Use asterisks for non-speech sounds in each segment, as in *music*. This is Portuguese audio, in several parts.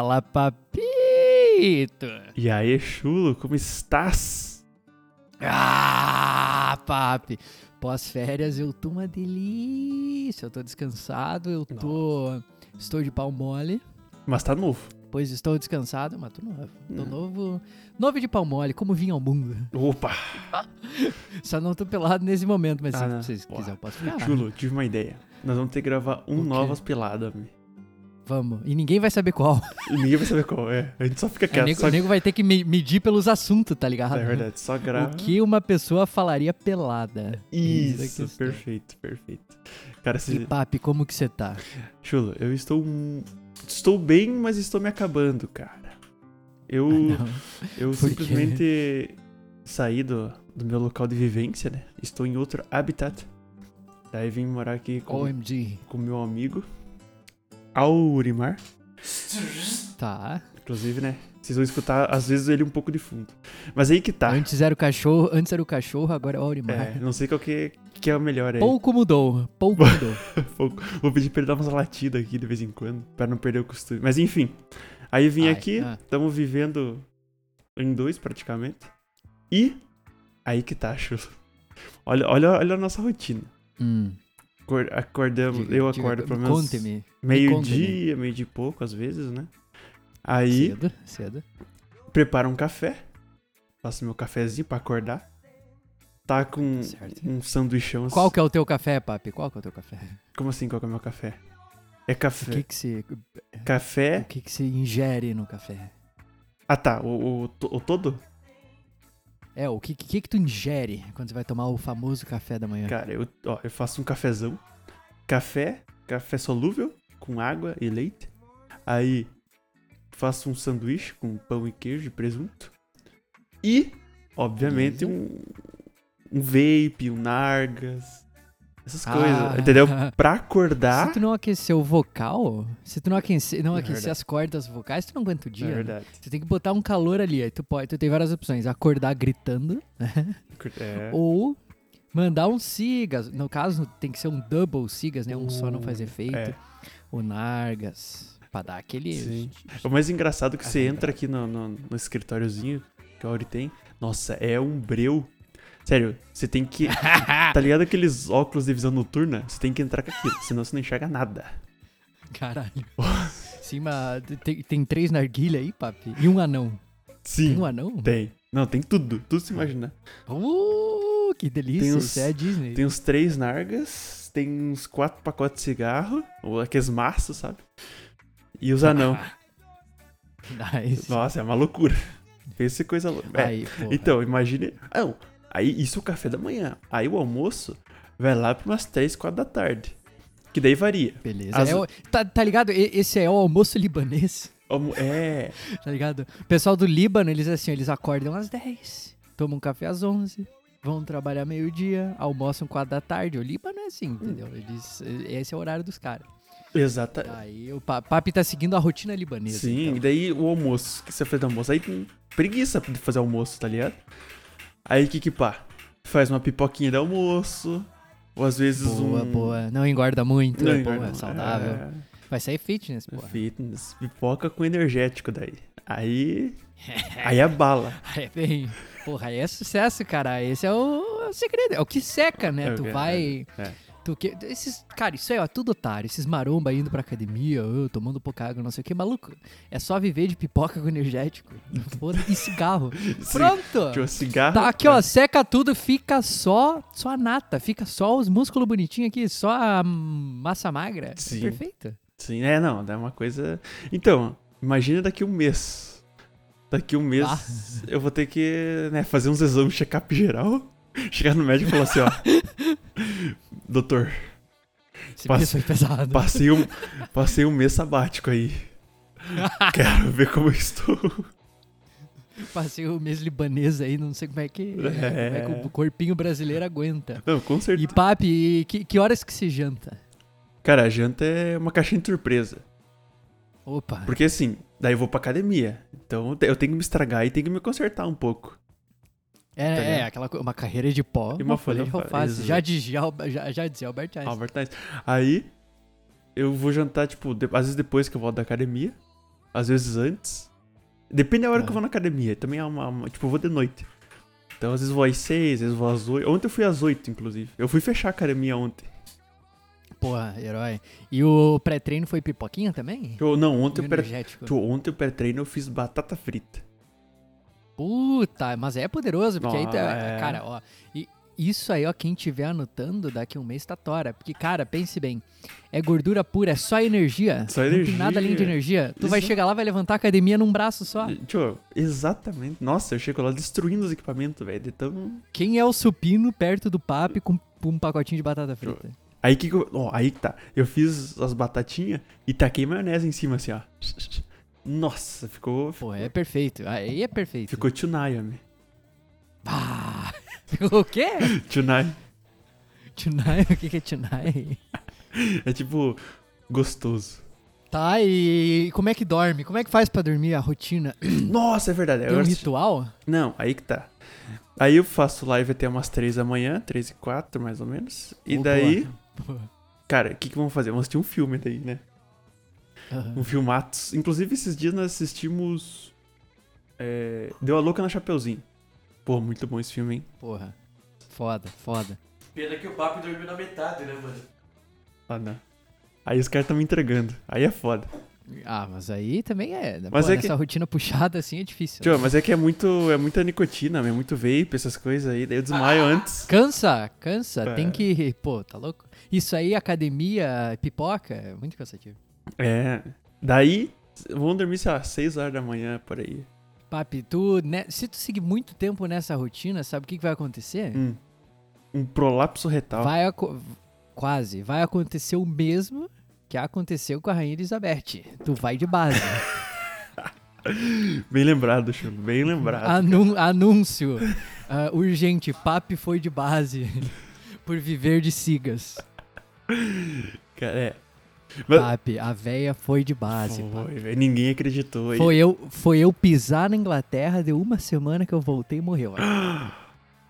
Fala papito. E aí, chulo, como estás? Ah, papi. Pós-férias eu tô uma delícia. Eu tô descansado, eu tô. Estou de pau mole. Mas tá novo. Pois estou descansado, mas tô novo. Tô Hum. novo. Novo de pau mole, como vim ao mundo. Opa! *laughs* Só não tô pelado nesse momento, mas Ah, se não. vocês Porra. quiserem, eu posso ficar. Chulo, tive uma ideia. Nós vamos ter que gravar um? Novas Peladas, mi. Vamos. E ninguém vai saber qual. E ninguém vai saber qual é. A gente só fica O quieto. nego, só... o nego vai ter que me- medir pelos assuntos, tá ligado? É verdade, só grava. O que uma pessoa falaria pelada? A Isso, questão. perfeito, perfeito. Cara, E esse... papi, como que você tá? Chulo, eu estou. Estou bem, mas estou me acabando, cara. Eu, Ah, eu simplesmente saí do, do meu local de vivência, né? Estou em outro habitat. Daí vim morar aqui com OMG. com meu amigo Aurimar. Tá. Inclusive, né? Vocês vão escutar, às vezes, ele um pouco de fundo. Mas aí que tá. Antes era o cachorro, antes era o cachorro, agora é o Aurimar. É, não sei qual que, que é o melhor aí. Pouco mudou, pouco *laughs* mudou. Pouco. Vou pedir pra ele dar umas latidas aqui de vez em quando, pra não perder o costume. Mas enfim, aí vim Ai, aqui, ah. estamos vivendo em dois praticamente. E aí que tá, chulo. Olha, olha, olha a nossa rotina. Hum, Acordamos, diga- eu acordo pelo menos Conte-me. meio-dia, meio de pouco às vezes, né? Aí Cedo, cedo. preparo um café, faço meu cafezinho pra acordar. Tá com Certo. um sanduichão. assim. Qual que é o teu café, papi? Qual que é o teu café? Como assim, qual que é o meu café? É O café. que que se, Café. o que que se ingere no café? Ah tá, o, o, o todo? É, o que, que que tu ingere quando você vai tomar o famoso café da manhã? Cara, eu, ó, eu faço um cafezão. Café, café solúvel, com água e leite. Aí faço um sanduíche com pão e queijo e presunto. E, obviamente, um, um vape, um nargas. Essas Ah. coisas, entendeu? Pra acordar. Se tu não aquecer o vocal, se tu não aquecer, não É aquecer verdade. as cordas vocais, tu não aguenta o dia. É né? verdade. Tu tem que botar um calor ali. Aí tu pode, tu tem várias opções. Acordar gritando É. ou mandar um cigas. No caso, tem que ser um double cigas, né? Um só não faz Uh, efeito. é. O nargas. Pra dar aquele. Sim. O mais engraçado é que Ah, você é entra aqui no, no, no escritóriozinho que a Auri tem. Nossa, é um breu. Sério, você tem que. *laughs* tá ligado aqueles óculos de visão noturna? Você tem que entrar com aquilo, senão você não enxerga nada. Caralho. *laughs* Sim, mas tem, tem três narguilha aí, papi. E um anão. Sim. Tem um anão? Tem. Não, tem tudo. Tudo se imaginar. Uh, que delícia. Tem uns- Isso é a Disney. Tem uns três nargas, tem uns quatro pacotes de cigarro, ou aqueles maços, sabe? E os anão. *laughs* Nice. Nossa, é uma loucura. Esse coisa louca. É. Então, imagine. Não, aí isso é o café da manhã. Aí o almoço vai lá para umas 3, 4 da tarde. Que daí varia. Beleza. As- É o- tá, tá ligado? Esse é o almoço libanês. Almo- É. *laughs* Tá ligado? O pessoal do Líbano, eles assim, eles acordam às 10, tomam um café às 11, vão trabalhar meio-dia, almoçam 4 da tarde. O Líbano é assim, entendeu? Eles, esse é o horário dos caras. Exata. Aí o pa- Papi tá seguindo a rotina libanesa. Sim, então. e daí o almoço. que você fez do almoço? Aí tem preguiça de fazer almoço, tá ligado? Aí que que pá? Faz uma pipoquinha de almoço. Ou às vezes Boa, um. boa. Não engorda muito, Não, é boa, engorda- é saudável. É, Vai sair fitness, pô. fitness. Pipoca com energético daí. Aí. *laughs* aí é bala. É bem. Porra, aí é sucesso, cara. Esse é o, é o segredo. É o que seca, né? É o tu vai. é. Tu que, esses, cara, isso aí, ó, tudo otário. Esses maromba indo pra academia, tomando pouca água, não sei o que, maluco. É só viver de pipoca com energético. E cigarro. *laughs* Pronto! Tipo, cigarro. Tá aqui, ó, seca tudo, fica só, só a nata, fica só os músculos bonitinhos aqui, só a massa magra. Sim. Perfeito. Sim, é, não, é uma coisa. Então, imagina daqui um mês. Daqui um mês Ah. eu vou ter que né, fazer uns exames, check-up geral. *laughs* Chegar no médico e falar assim, ó. *laughs* *laughs* Doutor, Esse Passa- mês foi pesado. passei um, passei um mês sabático aí. *laughs* Quero ver como eu estou. Passei o mês libanês aí, não sei como é que, como é que É. o corpinho brasileiro aguenta. Não, com E certeza. papi, que, que horas que se janta? Cara, a janta é uma caixinha de surpresa. Opa. Porque assim, daí eu vou pra academia. Então eu tenho que me estragar e tenho que me consertar um pouco. É, Tá é aquela uma carreira de pó, E uma, uma folha folha de alface. Já dizia, já, já dizia Albert Einstein. Albert Einstein. Aí eu vou jantar, tipo, de- às vezes depois que eu volto da academia, às vezes antes. Depende da hora que eu vou na academia. Também é uma, uma- Tipo, eu vou de noite. Então, às vezes vou às seis, às vezes vou às oito. Ontem eu fui às oito, inclusive. Eu fui fechar a academia ontem. Porra, herói. E o pré-treino foi pipoquinha também? Eu, não, ontem pré... energético? tipo, ontem o pré-treino eu fiz batata frita. Puta, mas é poderoso, porque aí tá. Ah, é. Cara, ó. E isso aí, ó, quem tiver anotando, daqui a um mês tá tora. Porque, cara, pense bem. É gordura pura, é só energia. Só Não tem nada além de energia. energia. Tu vai Exato. chegar lá, vai levantar a academia num braço só. Tio, exatamente. Nossa, eu chego lá destruindo os equipamentos, velho. De tão... Quem é o supino perto do papo com um pacotinho de batata frita? Aí que, que eu... ó, aí que tá. Eu fiz as batatinhas e taquei maionese em cima, assim, ó. Nossa, ficou. Pô, é perfeito. Aí é perfeito. Ficou homem. Ah, *laughs* ficou o quê? Tunai. Tunai? O que é tunai? É tipo, gostoso. Tá, e como é que dorme? Como é que faz pra dormir a rotina? *clears throat* Nossa, é verdade. Tem um ritual? Não, aí que tá. Aí eu faço live até umas 3 da manhã, 3 e 4 mais ou menos. E Ô, daí. Boa. cara, o que que vamos fazer? Vamos assistir um filme daí, né? Um filmatos. Inclusive, esses dias nós assistimos. É... Deu a louca na Chapeuzinho. Pô, muito bom esse filme, hein? Porra. Foda, foda. Pena que o papo dormiu na metade, né, mano? Ah, não. Aí os caras tão me entregando. Aí é foda. Ah, mas aí também é. Mas pô, é que- rotina puxada assim é difícil. Tio, mas é que é muito. É muita nicotina, é muito vape, essas coisas aí. Daí eu desmaio antes. Cansa, cansa. É. Tem que. Pô, tá louco? Isso aí, academia, pipoca, é muito cansativo. É. Daí, vamos dormir, sei lá, 6 horas da manhã por aí. Papi, tu, né, se tu seguir muito tempo nessa rotina, sabe o que, que vai acontecer? Hum. Um prolapso retal. Vai quase. Vai acontecer o mesmo que aconteceu com a Rainha Elizabeth. Tu vai de base. *laughs* Bem lembrado, Chulo. Bem lembrado. Anun- anúncio. ah, urgente, Papi foi de base. *laughs* por viver de sigas. Cara, é. Mas- Papi, a véia foi de base. Foi. Ninguém acreditou. aí. Foi eu, foi eu pisar na Inglaterra, deu uma semana que eu voltei e morreu.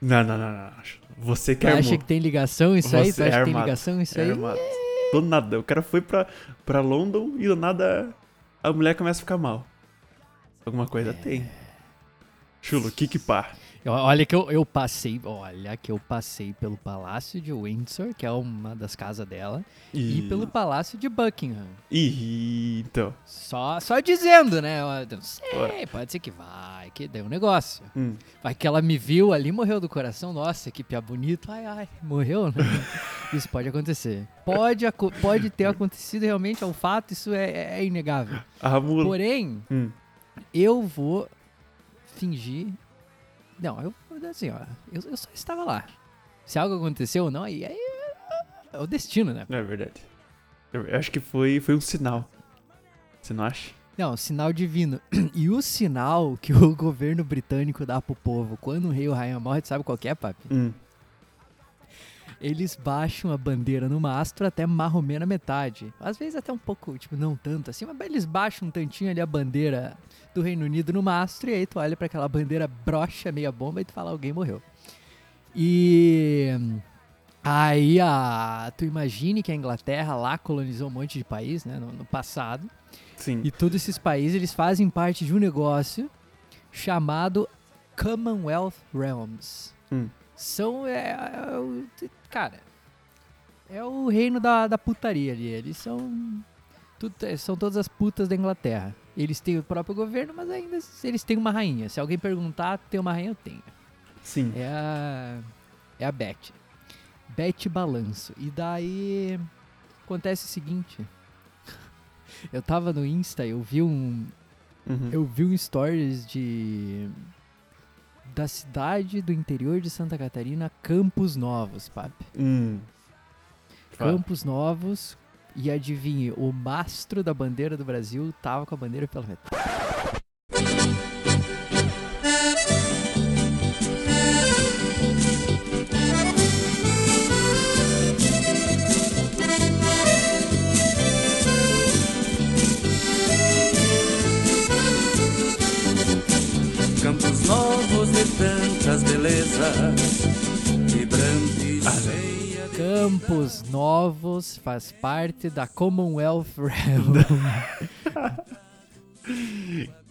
Não, não, não, não. Você Tu que acha que tem ligação isso aí? Tu Você acha é que tem ligação isso É aí? armado. Do nada. O cara foi pra, pra London e do nada a mulher começa a ficar mal. Alguma coisa tem. Chulo, kick pá. Olha que eu, eu passei, olha que eu passei pelo Palácio de Windsor, que é uma das casas dela, e, pelo Palácio de Buckingham. Ih, então. Só, só dizendo, né? Eu não sei, Ué. pode ser que vai, que deu um negócio. Hum. Vai que ela me viu ali, morreu do coração. Nossa, que pia bonito. Ai, ai, morreu, né? *laughs* Isso pode acontecer. Pode, pode ter acontecido realmente, é um fato, isso é, é inegável. A mula. Porém, Hum. eu vou fingir. Não, eu assim, ó. Eu, eu só estava lá. Se algo aconteceu ou não, aí, aí é o destino, né? Não é verdade. Eu acho que foi, foi um sinal. Você não acha? Não, sinal divino. *clears throat* E o sinal que o governo britânico dá pro povo quando o rei a rainha morre, sabe qual que é, papi? Hum. Eles baixam a bandeira no mastro até marromê na metade. Às vezes até um pouco, tipo, não tanto assim, mas eles baixam um tantinho ali a bandeira do Reino Unido no mastro e aí tu olha pra aquela bandeira brocha, meia bomba e tu fala, alguém morreu. E aí a, tu imagine que a Inglaterra lá colonizou um monte de país, né, no, no passado. Sim. E todos esses países, eles fazem parte de um negócio chamado Commonwealth Realms. Hum. São, é, é o- cara, é o reino da, da putaria ali. Eles são, tudo, é, são todas as putas da Inglaterra. Eles têm o próprio governo, mas ainda eles têm uma rainha. Se alguém perguntar, tem uma rainha, eu tenho. Sim. É a, é a Beth. Beth Balanço. E daí acontece o seguinte. *laughs* Eu tava no Insta, eu vi um, Uhum. eu vi um stories de da cidade do interior de Santa Catarina, Campos Novos, papi. Hum. Campos Novos. E adivinhe, o mastro da bandeira do Brasil tava com a bandeira pela metade. Faz parte da Commonwealth Realm. *laughs*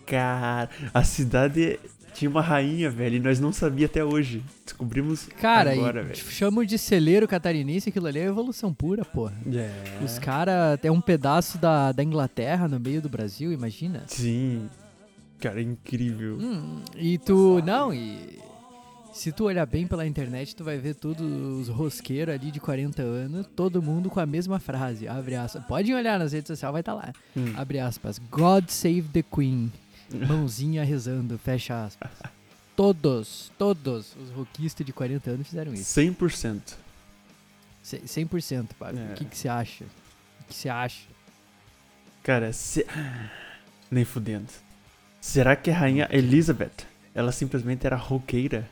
Cara, a cidade tinha uma rainha, velho, e nós não sabia até hoje. Descobrimos Cara, agora, velho. chamam de celeiro catarinense, aquilo ali é evolução pura, porra. É. Os caras é um pedaço da, da Inglaterra no meio do Brasil, imagina. Sim. Cara, é incrível. Hum, e tu. Não, e. Se tu olhar bem pela internet, tu vai ver todos os rosqueiros ali de 40 anos, todo mundo com a mesma frase. Abre aspas. Pode olhar nas redes sociais, vai estar lá. Hum. Abre aspas. God save the Queen. Mãozinha rezando, fecha aspas. Todos, todos os roquistas de 40 anos fizeram isso. 100%. Ce- 100%, Pablo. É. O que que você acha? O que você acha? Cara, se... nem fudendo. Será que a rainha Elizabeth, ela simplesmente era roqueira?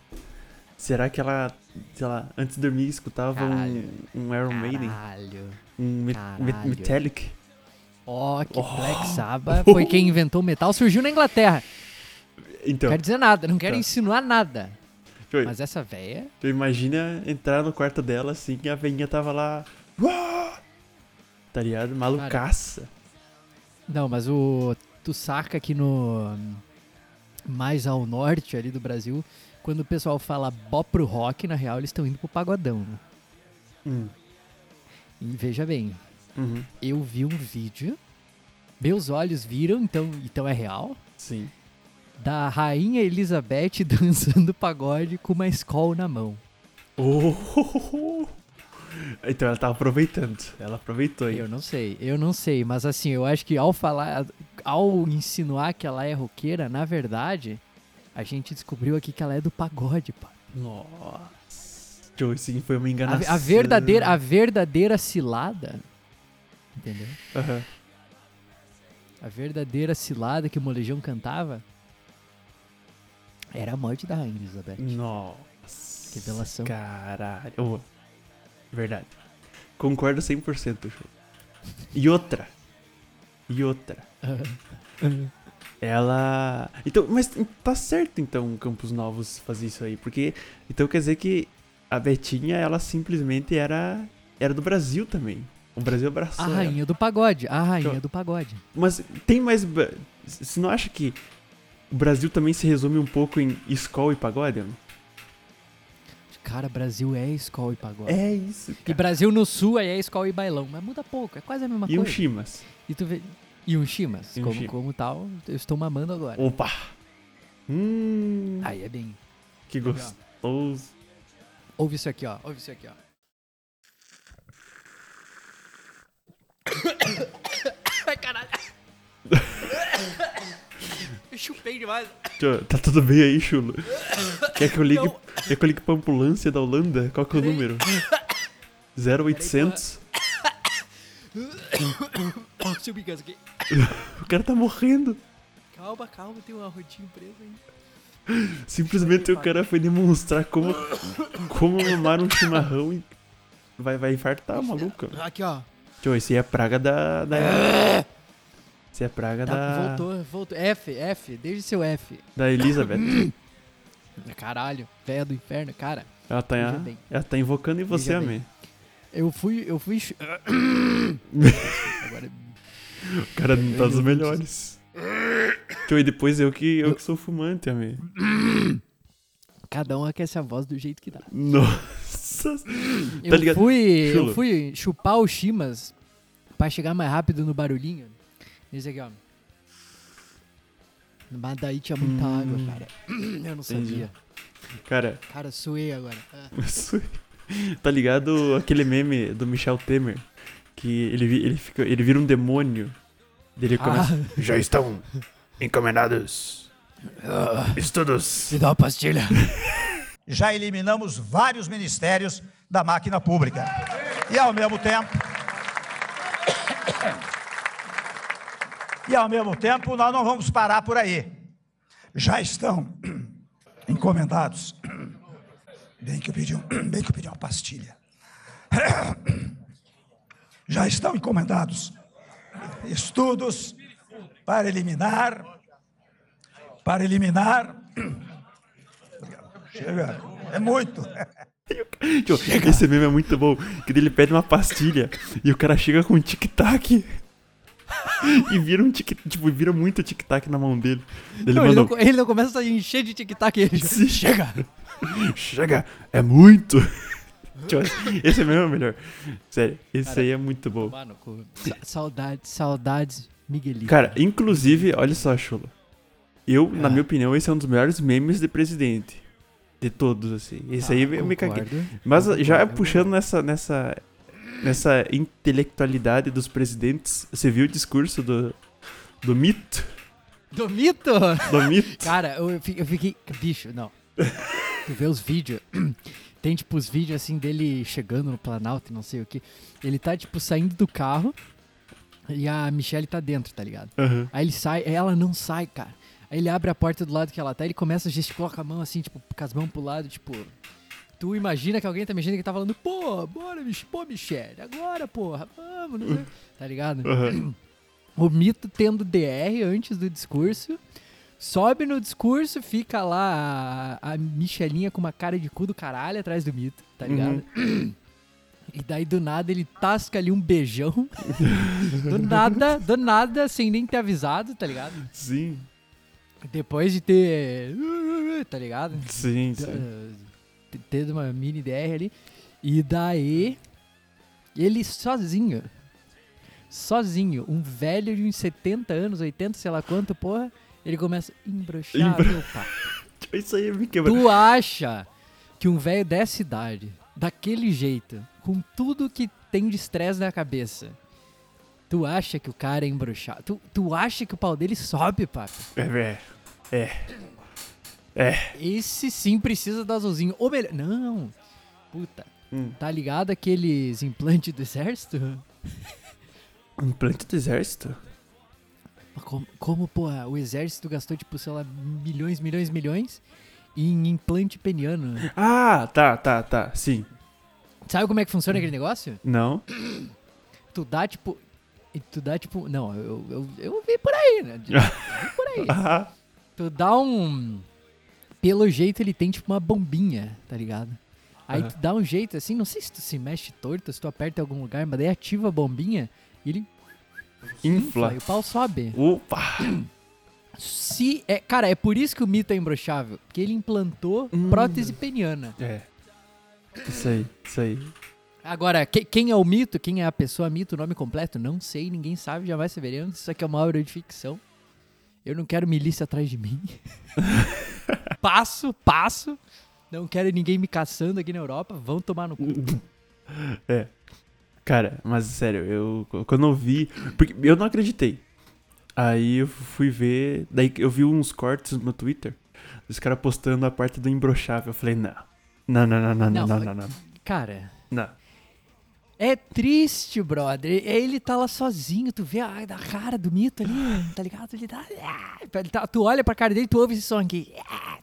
Será que ela, sei lá, antes de dormir escutava Caralho. um, um Iron Maiden? Caralho. Um me- Caralho. Metallic? Ó, que Oh. Black Sabbath foi quem *laughs* inventou o metal, surgiu na Inglaterra. Então, Não quero dizer nada, não quero Tá. insinuar nada. Foi. Mas essa véia. tu imagina entrar no quarto dela assim e a velhinha tava lá. "Uá!" Tá ligado? Malucaça. Não, mas o. Tu saca aqui no. Mais ao norte ali do Brasil, quando o pessoal fala bó pro rock, na real eles estão indo pro pagodão, né? Hum. E veja bem, Uhum. eu vi um vídeo, meus olhos viram, então, então é real, Sim. da rainha Elizabeth *laughs* dançando pagode com uma escola na mão. Oh! Então ela tava aproveitando. Ela aproveitou aí. Eu não sei, eu não sei, mas assim, eu acho que ao falar, ao insinuar que ela é roqueira, na verdade, a gente descobriu aqui que ela é do pagode, pá. Nossa. Sim, foi uma A, enganação. a verdadeira, a verdadeira cilada, entendeu? Aham. A verdadeira cilada que o Molejão cantava era a morte da rainha Elizabeth. Nossa. Revelação. Caralho. Oh, verdade. Concordo 100%, Joe. E outra. E outra. *laughs* Ela. Então, mas tá certo então Campos Novos fazer isso aí, porque então quer dizer que a Betinha ela simplesmente era era do Brasil também. O Brasil abraçou. A ela. rainha do pagode, a rainha Então- do pagode. Mas tem mais. Você não acha que o Brasil também se resume um pouco em escola e pagode? Cara, Brasil é escola e pagode. É isso. E Cara. Brasil no sul aí é escola e bailão, mas muda pouco, é quase a mesma E um coisa. Chimas. E tu vê. E um chimas, E um como, como tal, eu estou mamando agora. Opa! Hum. Aí é bem. que gostoso. Ouve isso aqui, ó. Ouve isso aqui, ó. *coughs* Ai, caralho. *coughs* Eu chupei demais. Tá tudo bem aí, chulo? *coughs* Quer que eu ligue, Não. quer que eu ligue pra ambulância da Holanda? Qual que é o número? 0800? Seu bigas aqui. *laughs* O cara tá morrendo. Calma, calma, tem um arrotinho preso aí. Simplesmente o cara foi demonstrar como, como mamar um chimarrão e vai, vai infartar, maluco. Aqui, ó. Tio, esse é praga da. da... Esse é praga Tá, da. voltou, voltou. F, F, desde seu F. Da Elizabeth. *coughs* Caralho, véia do inferno, cara. Ela tá, bem. ela tá invocando em você, amém. Eu fui, eu fui. *coughs* *coughs* O cara não tá dos melhores. Tio, e depois eu que, eu que sou fumante, amém. cada um aquece a voz do jeito que dá. Nossa. Eu Tá ligado? fui, Chulo. eu fui chupar o chimas pra chegar mais rápido no barulhinho. Esse aqui, ó. Mas daí tinha muita Hum. água, cara. Eu não Entendi. sabia. Cara, Cara, suei agora. Ah. *laughs* isso- tá ligado aquele meme do Michel Temer? Que ele, ele, fica, ele vira um demônio. Ele começa. Ah, Já estão encomendados estudos. me dá uma pastilha. *laughs* já eliminamos vários ministérios da máquina pública. E ao mesmo tempo. *coughs* E ao mesmo tempo, nós não vamos parar por aí. Já estão *coughs* encomendados. *coughs* Bem que eu pedi, um, bem que eu pedi uma pastilha. Já estão encomendados estudos para eliminar para eliminar *clears throat* Chega, é muito. Tipo, esse meme é muito bom. Que ele pede uma pastilha e o cara chega com um tic-tac. *laughs* e vira um tic tipo, vira muito tic-tac na mão dele. Ele Não, ele, não, ele não começa a encher de tic-tac ele. *laughs* Chega! Chega, é muito. Tipo, esse é o melhor. Sério, esse Cara, aí é muito bom. Mano, saudades, saudades, Miguelito. Cara, inclusive, olha só, Chulo. Eu, na Ah. minha opinião, esse é um dos melhores memes de presidente. De todos, assim. Esse aí eu me caguei. Ah, concordo. Mas Eu já concordo. puxando nessa, nessa, nessa intelectualidade dos presidentes, você viu o discurso do, do mito? Do mito? Do mito? Cara, eu, eu fiquei. Bicho, não. *laughs* Tu vê os vídeos. *clears throat* Tem, tipo, os vídeos assim dele chegando no Planalto e não sei o que. Ele tá, tipo, saindo do carro e a Michelle tá dentro, tá ligado? Aham. Aí ele sai, ela não sai, cara. Aí ele abre a porta do lado que ela tá, ele começa a gesticular com a mão assim, tipo, com as mãos pro lado, tipo. Tu imagina que alguém tá mexendo que tá falando, pô, bora, pô, Michelle, agora, porra, vamos, não sei. Tá ligado? Aham. *clears throat* O mito tendo DR antes do discurso. Sobe no discurso, fica lá a, a Michelinha com uma cara de cu do caralho atrás do mito, tá ligado? E daí do nada ele tasca ali um beijão. *laughs* do nada, do nada, sem nem ter avisado, tá ligado? Sim, Depois de ter. Tá ligado? sim, sim. Tendo uma mini DR ali. E daí. Ele sozinho. Sozinho. Um velho de uns 70 anos, 80, sei lá quanto, porra. Ele começa embroxar, Embro- meu pai. *laughs* Isso aí me quebra. Tu acha que um velho dessa idade, daquele jeito, com tudo que tem de estresse na cabeça, tu acha que o cara é embroxado? Tu, tu acha que o pau dele sobe, papo? É, é. É. Esse sim precisa do azulzinho. Ou melhor. Não. Puta. Hum. Tá ligado aqueles implantes do exército? *laughs* Implante do exército? Como, como, porra, o exército gastou, tipo, sei lá, milhões, milhões, milhões em implante peniano. Ah, tá, tá, tá. Sim. Sabe como é que funciona aquele negócio? Não? Tu dá, tipo. Tu dá, tipo. Não, eu, eu, eu vi por aí, né? Eu vi por aí. *laughs* Ah, Tu dá um. Pelo jeito ele tem tipo uma bombinha, tá ligado? Aí Aham. tu dá um jeito assim, não sei se tu se mexe torto, se tu aperta em algum lugar, mas daí ativa a bombinha e ele infla. e o pau sobe. Opa! *clears throat* Se é, cara, é por isso que o mito é imbrochável, porque ele implantou Hum. prótese peniana. É. Isso aí, isso aí. Agora, que- quem é o mito, quem é a pessoa mito, o nome completo, não sei, ninguém sabe, jamais saberemos. Isso aqui é uma obra de ficção. Eu não quero milícia atrás de mim. *laughs* passo, passo. Não quero ninguém me caçando aqui na Europa. Vão tomar no cu. É. Cara, mas sério, eu quando eu vi. Porque eu não acreditei. Aí eu fui ver. Daí eu vi uns cortes no Twitter. Os caras postando a parte do imbrochável. Eu falei, não. Não, não, não, não, não, Não, não, não. Cara, Não. é triste, brother. Ele tá lá sozinho, tu vê a, a cara do mito ali, tá ligado? Ele tá, ele tá- Tu olha pra cara dele, tu ouve esse som aqui,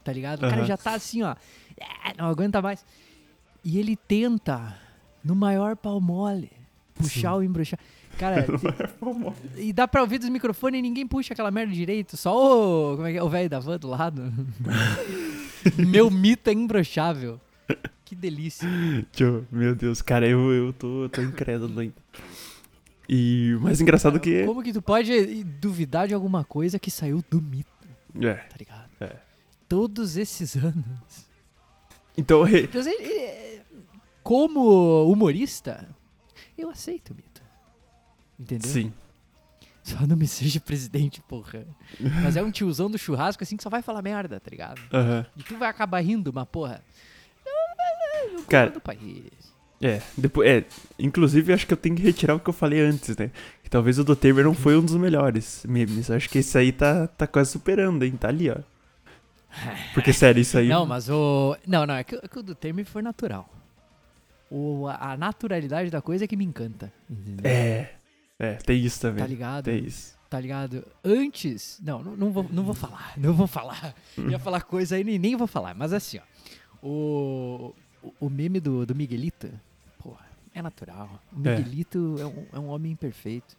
tá ligado? O cara Aham. já tá assim, ó, não aguenta mais. E ele tenta, no maior pau mole, puxar o embruxar. Cara, *laughs* e dá pra ouvir dos microfones e ninguém puxa aquela merda direito, só o. Como é que é? O velho da van do lado. *laughs* Meu mito é imbrochável. Que delícia. Tio, meu Deus, cara, eu, eu tô, tô incrédulo ainda. E mais engraçado que. Como que tu pode duvidar de alguma coisa que saiu do mito, É. tá ligado? É. Todos esses anos. Então, Então, ele- ele- como humorista, eu aceito o mito. Entendeu? sim. Só não me seja presidente, porra. Mas é um tiozão do churrasco assim que só vai falar merda, tá ligado? Aham. E tu vai acabar rindo, mas porra. Cara, do país. É, depois, é, inclusive acho que eu tenho que retirar o que eu falei antes, né? Que talvez o do Temer não foi um dos melhores memes. Acho que esse aí tá, tá quase superando, hein? Tá ali, ó. Porque, sério, isso aí. Não, mas o. Não, não, é que, é que o do Temer foi natural. O, a, naturalidade da coisa é que me encanta. Entendeu? É. É, tem isso também. Tá ligado? Tem isso. Tá ligado? Antes. Não, não, não vou, não vou falar. *laughs* Não vou falar. Ia falar coisa aí, nem, nem vou falar. Mas assim, ó. O, o, meme do, do Miguelito, porra, é natural. O É. Miguelito é, um, é um homem imperfeito.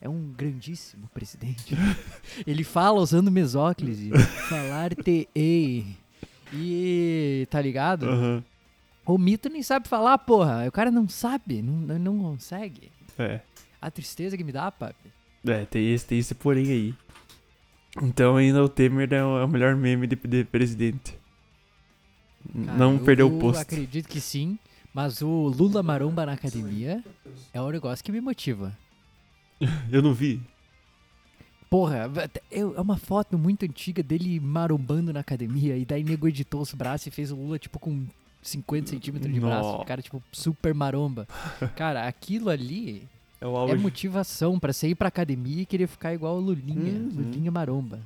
É um grandíssimo presidente. *laughs* Ele fala usando mesóclise. *laughs* Falar-te-ei. E. Tá ligado? Aham. O mito nem sabe falar, porra. O cara não sabe, não, não- consegue. É. A tristeza que me dá, papi. É, tem esse, tem esse porém aí. Então ainda o Temer é o é melhor meme de, de presidente. Cara, não eu- perdeu o eu posto. acredito que sim, mas o Lula Maromba na academia é um negócio que me motiva. *laughs* Eu não vi. Porra, é uma foto muito antiga dele marombando na academia e daí nego editou os braços e fez o Lula, tipo, com 50 centímetros de braço. Cara, tipo, super maromba. Cara, aquilo ali *laughs* É é motivação pra você ir pra academia e querer ficar igual o Lulinha. Uhum. Lulinha maromba.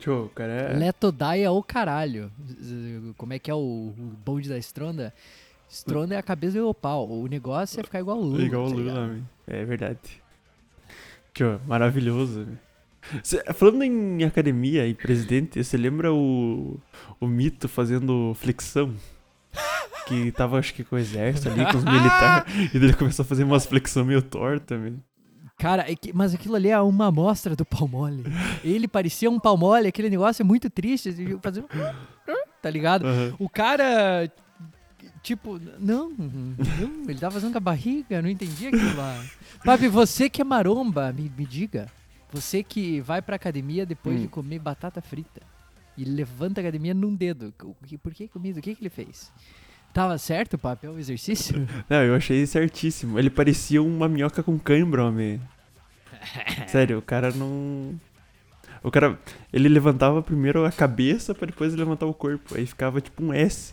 Show, o cara é. Letodai é o caralho. Como é que é o, o bonde da Stronda? Stronda é a cabeça do pau. O negócio é ficar igual o Lula. igual o tá Lula. É verdade. Show, maravilhoso. Cê- falando em academia e presidente, você lembra o, o mito fazendo flexão? Que tava, acho que com o exército ali, com os militares. *laughs* e ele começou a fazer umas flexão meio torta, man. Cara, é mas aquilo ali é uma amostra do pau mole. Ele parecia um pau mole, aquele negócio é muito triste. Fazer... um- Tá ligado? Aham. O cara, tipo, não, não, ele tava fazendo com a barriga, não entendi aquilo lá. Papi, você que é maromba, me, me diga. Você que vai pra academia depois Hum. de comer batata frita e levanta a academia num dedo. Por que comida? O que, que ele fez? Tava certo, papi? É o exercício? *laughs* Não, eu achei certíssimo. Ele parecia uma minhoca com cãibra, homem. *laughs* Sério, o cara não. O cara, ele levantava primeiro a cabeça pra depois levantar o corpo. Aí ficava tipo um S.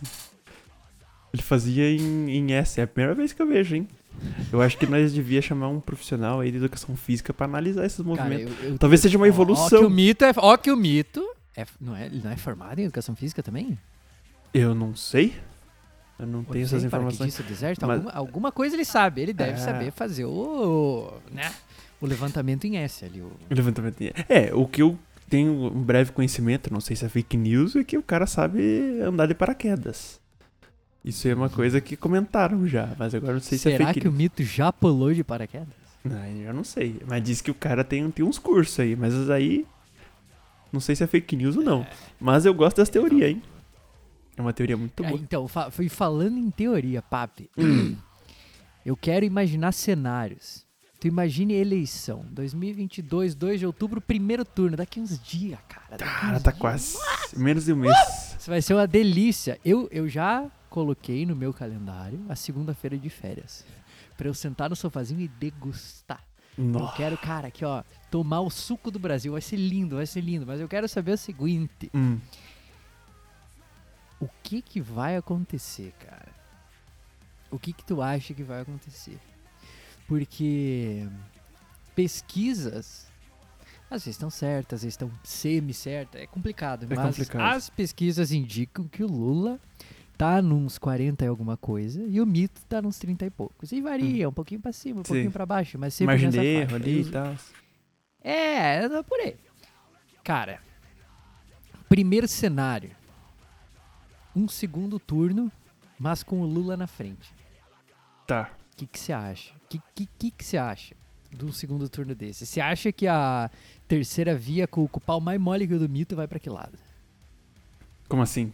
Ele fazia em, em S. É a primeira vez que eu vejo, hein? Eu acho que nós devia chamar um profissional aí de educação física pra analisar esses Cara, movimentos. eu- eu- Talvez seja uma Ó, Ó, que evolução. o mito é. Ó, que o mito. É, não é, ele não é formado em educação física também? Eu não sei. Eu não tenho essas informações. do exército, Mas- alguma, alguma coisa ele sabe. Ele deve É. saber fazer o. né? O levantamento em S ali. O... O levantamento de- É, o que eu tenho um breve conhecimento, não sei se é fake news, é que o cara sabe andar de paraquedas. Isso é uma coisa que comentaram já, mas agora não sei se é Será fake que o mito já pulou de paraquedas? Não, eu não sei. Mas diz que o cara tem, tem uns cursos aí, mas aí. Não sei se é fake news ou não. Mas eu gosto dessa teoria, hein? É uma teoria muito Ah, boa. então, fa fui falando em teoria, papi. *clears throat* Eu quero imaginar cenários. Tu imagine eleição, 2022, 2 de outubro, primeiro turno, daqui uns dias, cara. Cara, tá dias. quase. Menos de um mês. Isso vai ser uma delícia. Eu, eu já coloquei no meu calendário a segunda-feira de férias. Pra eu sentar no sofazinho e degustar. Eu Nossa. quero, cara, aqui ó, tomar o suco do Brasil. Vai ser lindo, vai ser lindo. Mas eu quero saber o seguinte: Hum. O que que vai acontecer, cara? O que que tu acha que vai acontecer? Porque pesquisas às vezes estão certas, às vezes estão semi-certas, é complicado, É mas complicado. as pesquisas indicam que o Lula tá nos 40 e alguma coisa e o Mito tá nos 30 e poucos. E varia, um pouquinho pra cima, um Sim. pouquinho pra baixo, mas sempre Margem nessa erro ali E tal. é, é por aí. Cara, primeiro cenário. Um segundo turno, mas com o Lula na frente. Tá. O que você acha? O que que, que que você acha do segundo turno desse? Você acha que a terceira via com, com o pau mais mole que o do mito vai pra que lado? Como assim?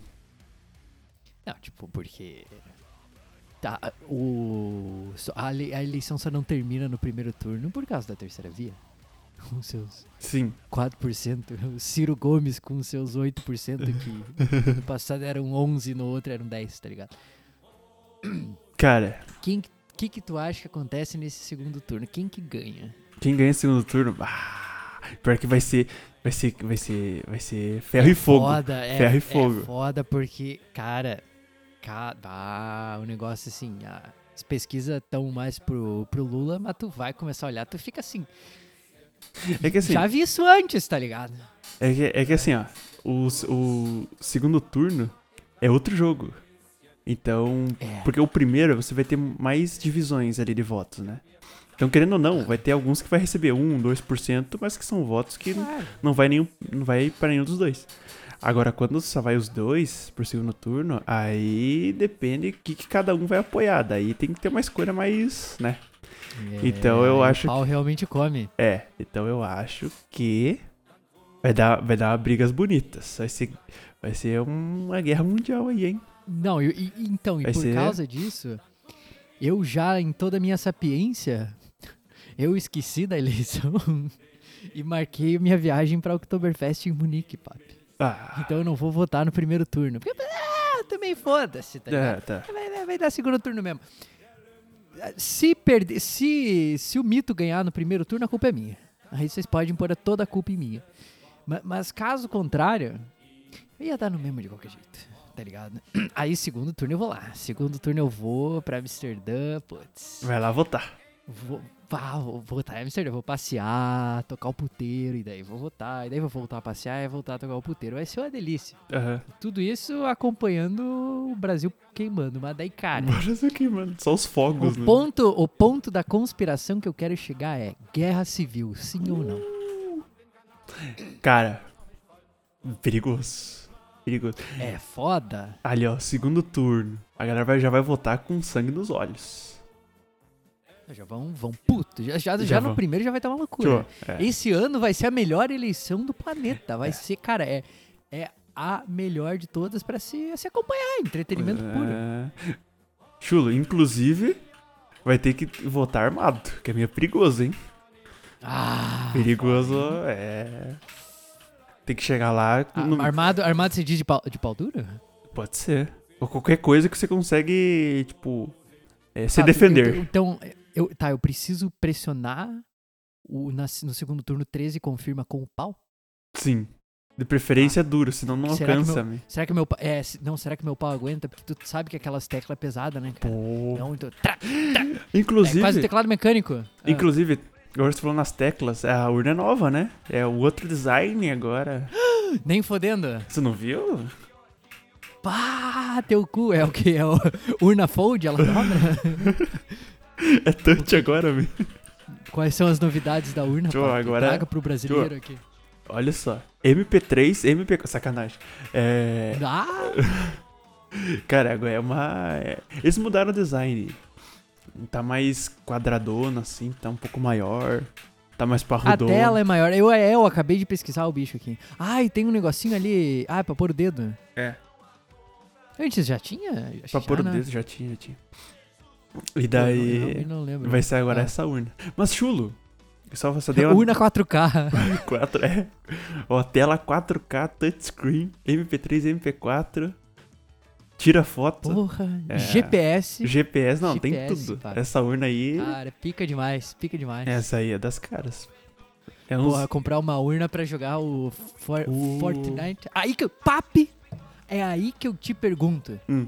Não, tipo, porque. Tá, o, a eleição só não termina no primeiro turno por causa da terceira via. Com seus Sim. 4%. O Ciro Gomes com seus 8%, que no passado eram 11 no outro eram 10, tá ligado? Cara, Quem que, que tu acha que acontece nesse segundo turno? Quem que ganha? quem ganha segundo turno? Ah, pior que vai ser. Vai ser. Vai ser. Vai ser ferro e fogo. Foda, é, Ferro e é fogo. foda porque, cara, ca- ah, o negócio assim, as pesquisas estão mais pro, pro Lula, mas tu vai começar a olhar, tu fica assim, É que assim. já vi isso antes, tá ligado? É que, é que assim, ó. O, o segundo turno é outro jogo. Então. É. Porque o primeiro você vai ter mais divisões ali de votos, né? Então, querendo ou não, vai ter alguns que vai receber 1, 2%, mas que são votos que Claro. não vai nenhum, não vai para nenhum dos dois. Agora, quando só vai os dois pro segundo turno, aí depende o que, que cada um vai apoiar. Daí tem que ter uma escolha mais, né? Então, eu acho O pau realmente come. É, então eu acho que vai dar, vai dar brigas bonitas. Vai ser, vai ser uma guerra mundial aí, hein? Não, eu- e- então, e Vai por ser- causa disso, eu já, em toda a minha sapiência, *laughs* eu esqueci da eleição *laughs* e marquei minha viagem pra Oktoberfest em Munique, papi. Ah, Então eu não vou votar no primeiro turno. Porque, ah, também foda-se, tá é, tá. Vai, vai- vai dar segundo turno mesmo. Se perder, se, se o mito ganhar no primeiro turno, a culpa é minha. Aí vocês podem pôr toda a culpa em mim. Ma- Mas, caso contrário, eu ia dar no mesmo de qualquer jeito, tá ligado? *clears throat* Aí segundo turno eu vou lá. Segundo turno eu vou pra Amsterdã, putz. Vai lá votar. Vou, vá, vou votar em Amsterdã, vou passear, tocar o puteiro, e daí vou votar, e daí vou voltar a passear e voltar a tocar o puteiro. Vai ser uma delícia. Aham. Tudo isso acompanhando o Brasil queimando. Mas daí, cara, *laughs* Bora isso aqui, mano. Só os fogos, o né? ponto, o ponto da conspiração que eu quero chegar é guerra civil, sim ou não? Cara, perigoso. Perigoso. É foda. Ali, ó, segundo turno. A galera vai- já vai votar com sangue nos olhos. Já vão, vão puto. Já, já, já, Já no vão. primeiro já vai estar uma loucura. É. Esse ano vai ser a melhor eleição do planeta. Vai ser, cara, é, é a melhor de todas pra se, se acompanhar. Entretenimento puro. É. Chulo, inclusive, vai ter que votar armado, que é meio perigoso, hein? Ah, Perigoso é. Tem que chegar lá. ah, no- armado, armado se diz de pau, de pau dura? Pode ser. Ou qualquer coisa que você consegue, tipo. é, se Ah, defender. Então, então, eu, tá, eu preciso pressionar o, na- no segundo turno 13 confirma com o pau? Sim. De preferência duro, senão não Será que alcança, meu- me. Será que meu pau. É, não, será que meu pau aguenta? Porque tu sabe que aquelas teclas é pesada, né, cara? Pô. Não, então, tra- é Inclusive, quase um teclado mecânico. Ah, inclusive, agora você falou nas teclas, a urna é nova, né? É o outro design agora. *gasps* nem fodendo. Você não viu? Pá, teu cu. É o que? É o *laughs* urna fold? Ela dobra? *laughs* É touch agora, meu. Quais são as novidades da urna? Papi? agora- Traga pro brasileiro aqui. Olha só. MP3, MP. Sacanagem. É. Ah, *laughs* Cara, agora é uma. é- Eles mudaram o design. Tá mais quadradona, assim, tá um pouco maior. Tá mais a parrudona. tela é maior. Eu, é, eu acabei de pesquisar o bicho aqui. Ai, tem um negocinho ali. Ah, é pra pôr o dedo. É. Antes já tinha? Acho Pra pôr o né? dedo já tinha, já tinha. E Eu daí. não, não lembro. Vai ser agora Ah. essa urna. Mas chulo. Só você deu uma Urna 4K. 4, *laughs* é. Ó, tela 4K, touchscreen, MP3, MP4. Tira foto. Porra. É. GPS. GPS, não, tem GPS, tudo. cara. Essa urna aí. Cara, pica demais. Pica demais. Essa aí é das caras. É uns. Porra, comprar uma urna pra jogar o For- Uh. Fortnite. Aí que eu. Papi! É aí que eu te pergunto. Hum.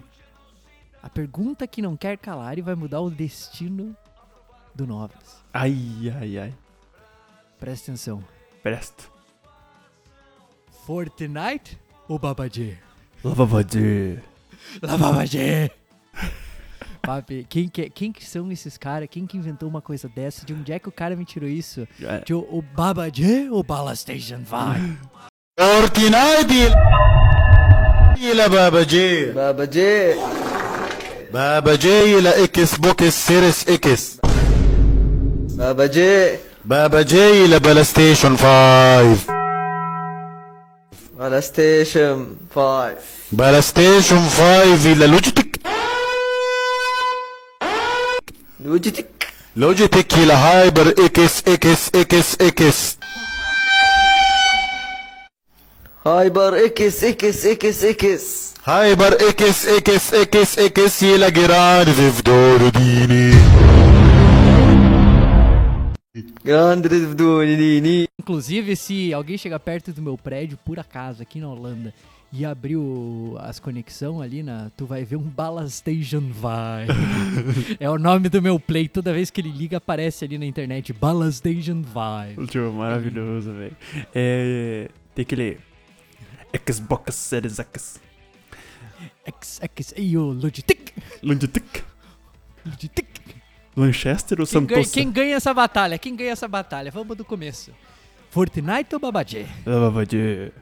A pergunta que não quer calar e vai mudar o destino do Novas. Ai, ai, ai. Presta atenção. Presta. Fortnite ou Babadê? Lavabadê. Lavabadê. Papi, quem que, quem que são esses caras? Quem que inventou uma coisa dessa? De onde é que o cara me tirou isso? É. De o, o Babadê ou Bala Station vai? Fortnite! E Babadê? Babadê. بابا جاي لاكس بوكس سيريس إكس. بابا جاي بابا جاي لبلاي ستيشن 5 بلاي ستيشن 5 بلاي ستيشن 5 إلى لوجيتك لوجيتك لوجيتك إلى هايبر إكس إكس إكس إكس. هايبر إكس إكس إكس إكس. Hayber ekes ekes ekes ekes Vdorodini. Grande Vdorodini. Andres Inclusive, se alguém chegar perto do meu prédio, por acaso, aqui na Holanda, e abrir as conexão ali, na, tu vai ver um Ballastation Vibe. *laughs* é o nome do meu play. Toda vez que ele liga, aparece ali na internet Ballastation Vibe. Tipo, é maravilhoso, velho. É, tem que ler. Xbox Series X. X, X, e o Logitech. Logitech. Logitech. Lanchester ou Quem ganha, Santosa? quem ganha essa batalha? Quem ganha essa batalha? Vamos do começo. Fortnite ou Babajê? Lavavadê.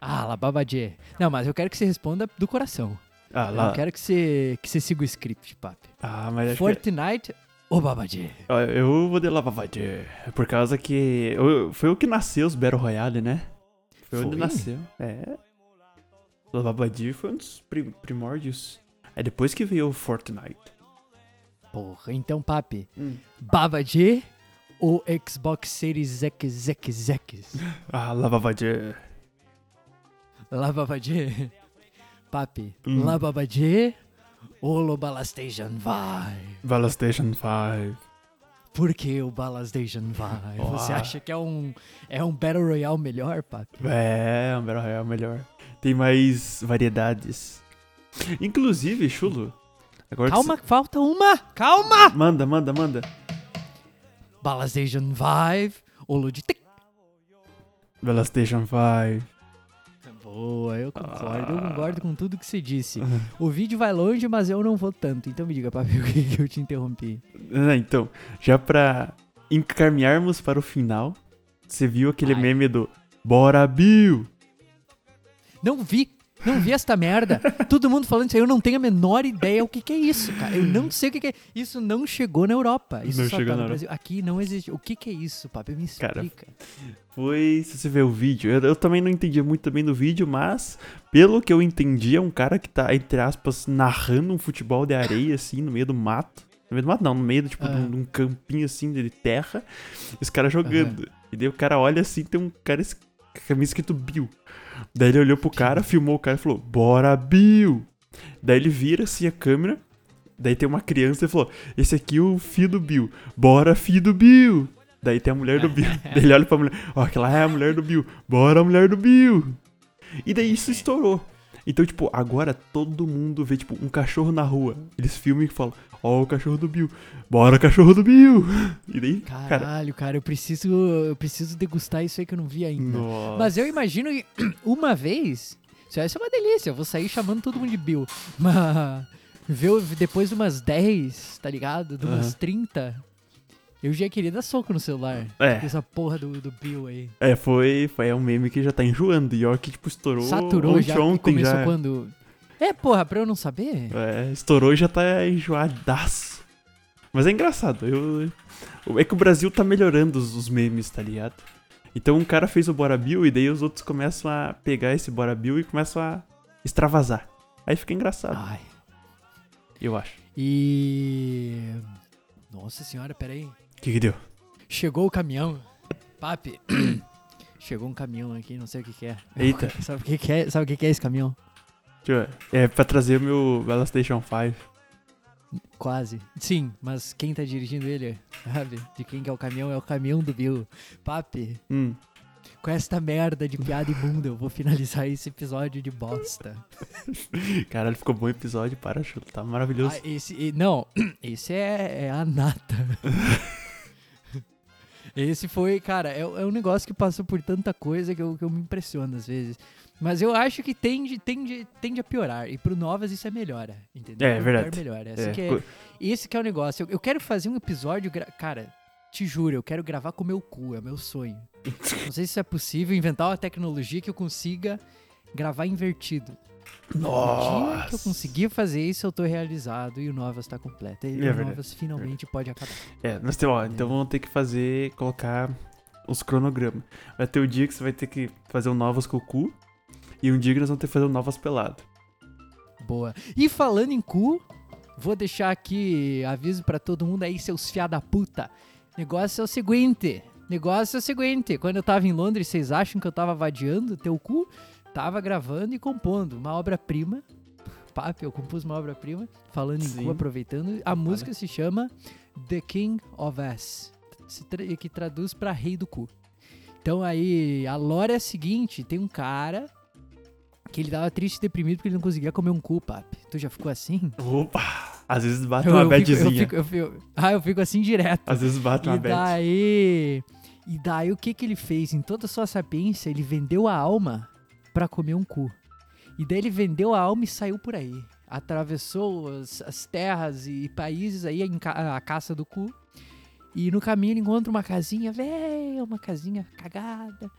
Ah, lá, Babajê. Não, mas eu quero que você responda do coração. Ah, Eu lá. não quero que você, que você siga o script, papi. Ah, mas acho que. Fortnite ou Babajê? Ó, Eu vou de Lavavadê. Por causa que. eu- Foi o que nasceu os Battle Royale, né? Foi onde Foi? nasceu. É. Lavabadi foi um dos prim- primórdios. É depois que veio o Fortnite. Porra, então, papi. Hum. Babadi ou Xbox Series X, X, X? *laughs* Ah, Lavabadi. Lababadi. Papi, Hum. Lababadi ou Balastation vai? Balastation 5. Por que o Balastation vai? Você acha que é um, é um Battle Royale melhor, papi? É, um Battle Royale melhor. Tem mais variedades. Inclusive, Chulo. Agora que Calma, falta uma! Calma! Manda, manda, manda. Balastation 5 ou Logitech? Balastation 5. Boa, eu concordo, eu concordo com tudo que você disse. *laughs* O vídeo vai longe, mas eu não vou tanto. Então me diga, papi, *laughs* o que que eu te interrompi? Ah, então, já pra encaminharmos para o final, você viu aquele Ai. meme do Bora Bill? Não vi, não vi esta merda. Todo mundo falando isso aí, eu não tenho a menor ideia o que, que é isso, cara. Eu não sei o que, que é. Isso não chegou na Europa. Isso Não só chegou tá na no Brasil. Aqui não existe. O que, que é isso, papi? Me Cara, explica. Foi, se você ver o vídeo, eu, eu também não entendi muito bem do vídeo, mas pelo que eu entendi, é um cara que tá, entre aspas, narrando um futebol de areia, assim, no meio do mato. No meio do mato não, no meio, do, tipo, de, um, Ah. de um campinho, assim, de terra, os caras jogando. E daí o cara olha assim, tem um cara es- com a camisa escrito Bill. Daí ele olhou pro cara, filmou o cara e falou, bora Bill! Daí ele vira assim a câmera, daí tem uma criança e falou, esse aqui é o filho do Bill, bora filho do Bill! Daí tem a mulher do Bill. *laughs* daí ele olha pra mulher, ó, aquela é a mulher do Bill, bora mulher do Bill! E daí isso estourou. Então, tipo, agora todo mundo vê, tipo, um cachorro na rua. Eles filmam e falam, ó, o cachorro do Bill, bora cachorro do Bill! *laughs* E daí, cara, Caralho, cara, eu preciso, eu preciso degustar isso aí que eu não vi ainda. nossa. Mas eu imagino que *clears throat* uma vez. Isso ser uma delícia. Eu vou sair chamando todo mundo de Bill. *laughs* Mas ver depois de umas 10, tá ligado? De umas Aham. 30. Eu já queria dar soco no celular. É. Com Essa porra do, do Bill aí. É, foi, foi um meme que já tá enjoando. E ó, que, tipo, estourou Saturou ontem, já. ontem começou já. quando. É, porra, pra eu não saber. É, estourou e já tá enjoadaço. Mas é engraçado. Eu, é que o Brasil tá melhorando os, os memes, tá ligado? Então um cara fez o Bora Bill e daí os outros começam a pegar esse Bora Bill e começam a extravasar. Aí fica engraçado, Ai. eu acho. E. Nossa senhora, peraí. O que que deu? Chegou o caminhão. Papi. *coughs* Chegou um caminhão aqui, não sei o que, que é. Eita. *laughs* Sabe o que, que é? Sabe o que, que é esse caminhão? Deixa eu ver. É pra trazer o meu Balastation 5. Quase. Sim, mas quem tá dirigindo ele, sabe? De quem que é o caminhão? É o caminhão do Bill. Papi, Hum. com esta merda de piada imunda, eu vou finalizar esse episódio de bosta. *laughs* Caralho, ficou bom o episódio, para, Chulo. Tá maravilhoso. Ah, esse, e- não, *clears throat* esse é, é a nata. *laughs* Esse foi, cara, é, é um negócio que passou por tanta coisa que eu, que eu me impressiono às vezes. Mas eu acho que tende, tende, tende a piorar. E pro Novas isso é melhora, entendeu? É, é verdade. melhora. Esse, É, que é, esse que é o negócio. Eu, eu quero fazer um episódio, cara, te juro, eu quero gravar com o meu cu, é o meu sonho. *laughs* Não sei se isso é possível, inventar uma tecnologia que eu consiga gravar invertido. No dia que eu conseguir fazer isso, eu tô realizado e o Novas tá completo. E É o verdade. Novas finalmente pode acabar. É, mas tem, ó, então vamos ter que fazer, colocar os cronogramas. Vai ter o dia que você vai ter que fazer o Novas com o cu, e um dia que nós vamos ter que fazer o Novas pelado. Boa. E falando em cu, vou deixar aqui aviso pra todo mundo aí, seus fiá da puta. Negócio é o seguinte. Negócio é o seguinte. Quando eu tava em Londres, vocês acham que eu tava vadiando teu cu? Tava gravando e compondo uma obra-prima. *laughs* Papi, eu compus uma obra-prima. Falando em Sim. cu, aproveitando. A música se chama The King of Ass. Que traduz pra Rei do Cu. Então aí, a lore é a seguinte. Tem um cara que ele tava triste e deprimido porque ele não conseguia comer um cu, papi. Tu já ficou assim? Opa! Às vezes bate Eu- uma badzinha. ah, eu fico assim direto. Às vezes bate uma E bad. daí. E daí o que que ele fez? Em toda a sua sapiência, ele vendeu a alma pra comer um cu. E daí ele vendeu a alma e saiu por aí. Atravessou as, as terras e países aí em ca- a caça do cu. E no caminho ele encontra uma casinha velha, uma casinha cagada.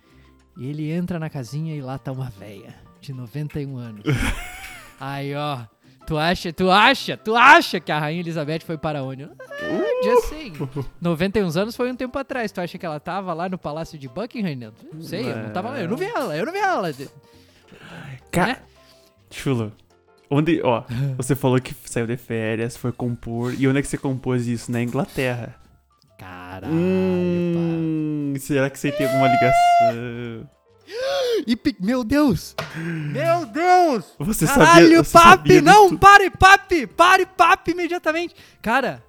E ele entra na casinha e lá tá uma velha de 91 anos. *laughs* Aí, ó. Tu acha, tu acha, tu acha que a Rainha Elizabeth foi para onde? Ah, just saying. 91 anos foi um tempo atrás. Tu acha que ela tava lá no Palácio de Buckingham? Não sei, eu não tava lá. Eu não vi ela, eu não vi ela. Ca- né? Chulo. Onde, ó, você falou que saiu de férias, foi compor. E onde é que você compôs isso? Na Inglaterra. Caralho, Hum, será que você tem alguma ligação? E Meu Deus! Meu Deus! Você Caralho, sabia, você papi! sabia Não, tudo. pare, papi! Pare, papi, imediatamente! Cara,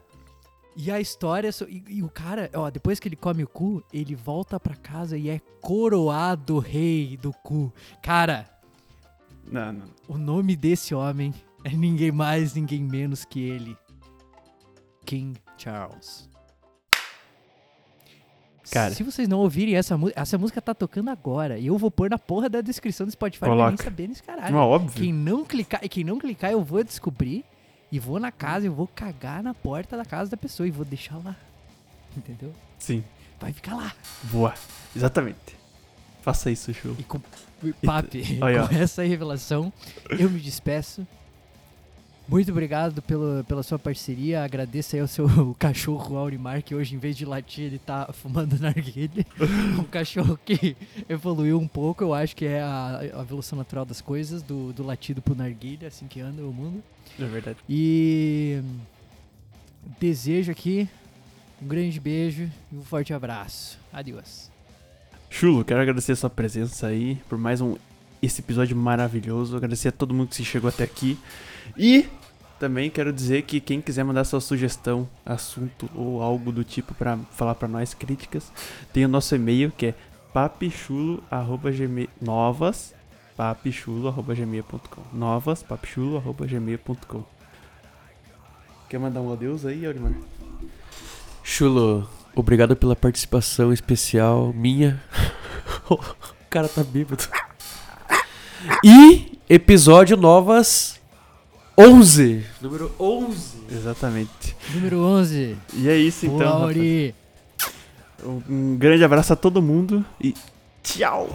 e a história. E, e o cara, ó, depois que ele come o cu, ele volta pra casa e é coroado rei do cu. Cara, Não, não. o nome desse homem é ninguém mais, ninguém menos que ele. King Charles. Cara. Se vocês não ouvirem essa música, essa música tá tocando agora. E eu vou pôr na porra da descrição do Spotify pra Coloca. nem saber nesse caralho. Não, óbvio. Quem não clicar, e quem não clicar, eu vou descobrir e vou na casa, eu vou cagar na porta da casa da pessoa e vou deixar lá. Entendeu? Sim, Vai ficar lá. boa. Exatamente. Faça isso, show. E com papi, Olha, *laughs* com essa revelação, eu me despeço. Muito obrigado pelo, pela sua parceria. Agradeço aí ao seu *laughs* cachorro Aurimar, que hoje, em vez de latir, ele tá fumando narguilha. *laughs* um cachorro que evoluiu um pouco, eu acho que é a, a evolução natural das coisas, do, do latido pro narguilha, assim que anda o mundo. É verdade. E desejo aqui um grande beijo e um forte abraço. Adiós. Chulo, quero agradecer a sua presença aí por mais um esse episódio maravilhoso. Agradecer a todo mundo que se chegou até aqui. E também quero dizer que quem quiser mandar sua sugestão, assunto ou algo do tipo pra falar pra nós críticas, tem o nosso e-mail que é papichulo@gmail novas papichulo@gmail.com. Novas papichulo@gmail.com. Quer mandar um adeus aí, Aurimar? Chulo, obrigado pela participação especial minha. *laughs* o cara tá bêbado. E episódio novas 11. Número 11. Exatamente. Número 11. E é isso então. Boa, rapaz. Auri. Um grande abraço a todo mundo e tchau.